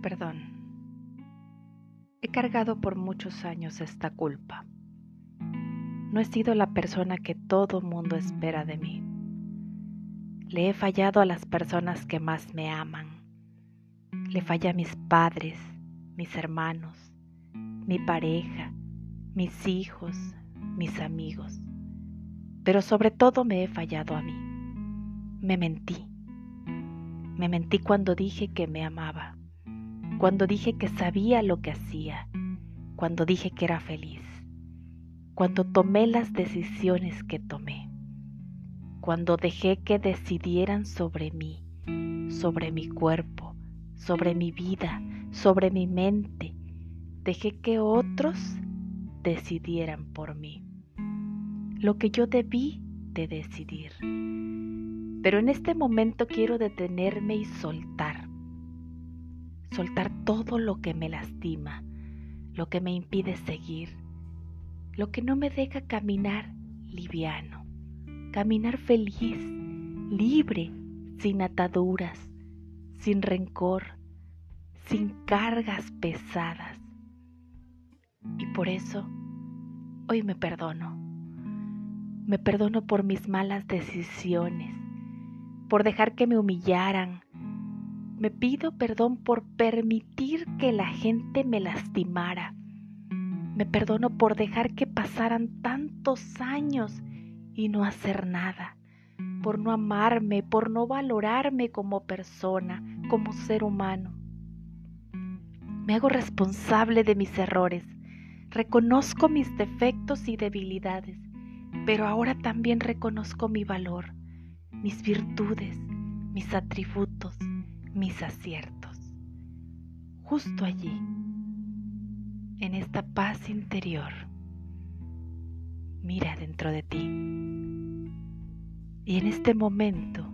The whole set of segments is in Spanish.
perdón. He cargado por muchos años esta culpa. No he sido la persona que todo mundo espera de mí. Le he fallado a las personas que más me aman. Le fallé a mis padres, mis hermanos, mi pareja, mis hijos, mis amigos. Pero sobre todo me he fallado a mí. Me mentí. Me mentí cuando dije que me amaba cuando dije que sabía lo que hacía, cuando dije que era feliz, cuando tomé las decisiones que tomé, cuando dejé que decidieran sobre mí, sobre mi cuerpo, sobre mi vida, sobre mi mente, dejé que otros decidieran por mí, lo que yo debí de decidir. Pero en este momento quiero detenerme y soltar soltar todo lo que me lastima, lo que me impide seguir, lo que no me deja caminar liviano, caminar feliz, libre, sin ataduras, sin rencor, sin cargas pesadas. Y por eso hoy me perdono. Me perdono por mis malas decisiones, por dejar que me humillaran, me pido perdón por permitir que la gente me lastimara. Me perdono por dejar que pasaran tantos años y no hacer nada, por no amarme, por no valorarme como persona, como ser humano. Me hago responsable de mis errores, reconozco mis defectos y debilidades, pero ahora también reconozco mi valor, mis virtudes, mis atributos mis aciertos. Justo allí, en esta paz interior, mira dentro de ti. Y en este momento,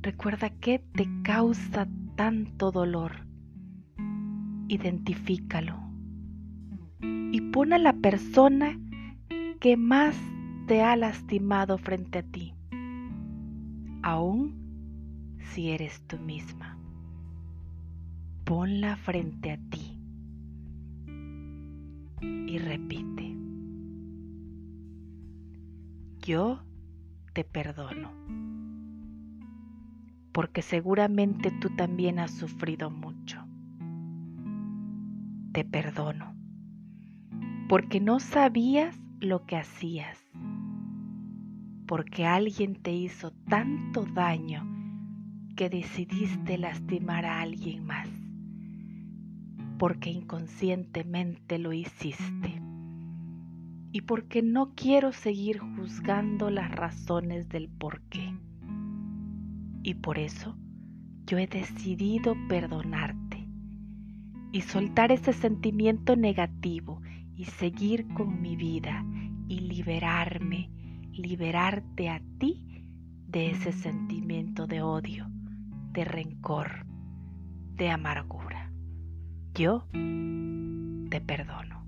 recuerda qué te causa tanto dolor. Identifícalo. Y pon a la persona que más te ha lastimado frente a ti. Aún si eres tú misma. Ponla frente a ti y repite. Yo te perdono, porque seguramente tú también has sufrido mucho. Te perdono, porque no sabías lo que hacías, porque alguien te hizo tanto daño que decidiste lastimar a alguien más, porque inconscientemente lo hiciste y porque no quiero seguir juzgando las razones del por qué. Y por eso yo he decidido perdonarte y soltar ese sentimiento negativo y seguir con mi vida y liberarme, liberarte a ti de ese sentimiento de odio de rencor, de amargura. Yo te perdono.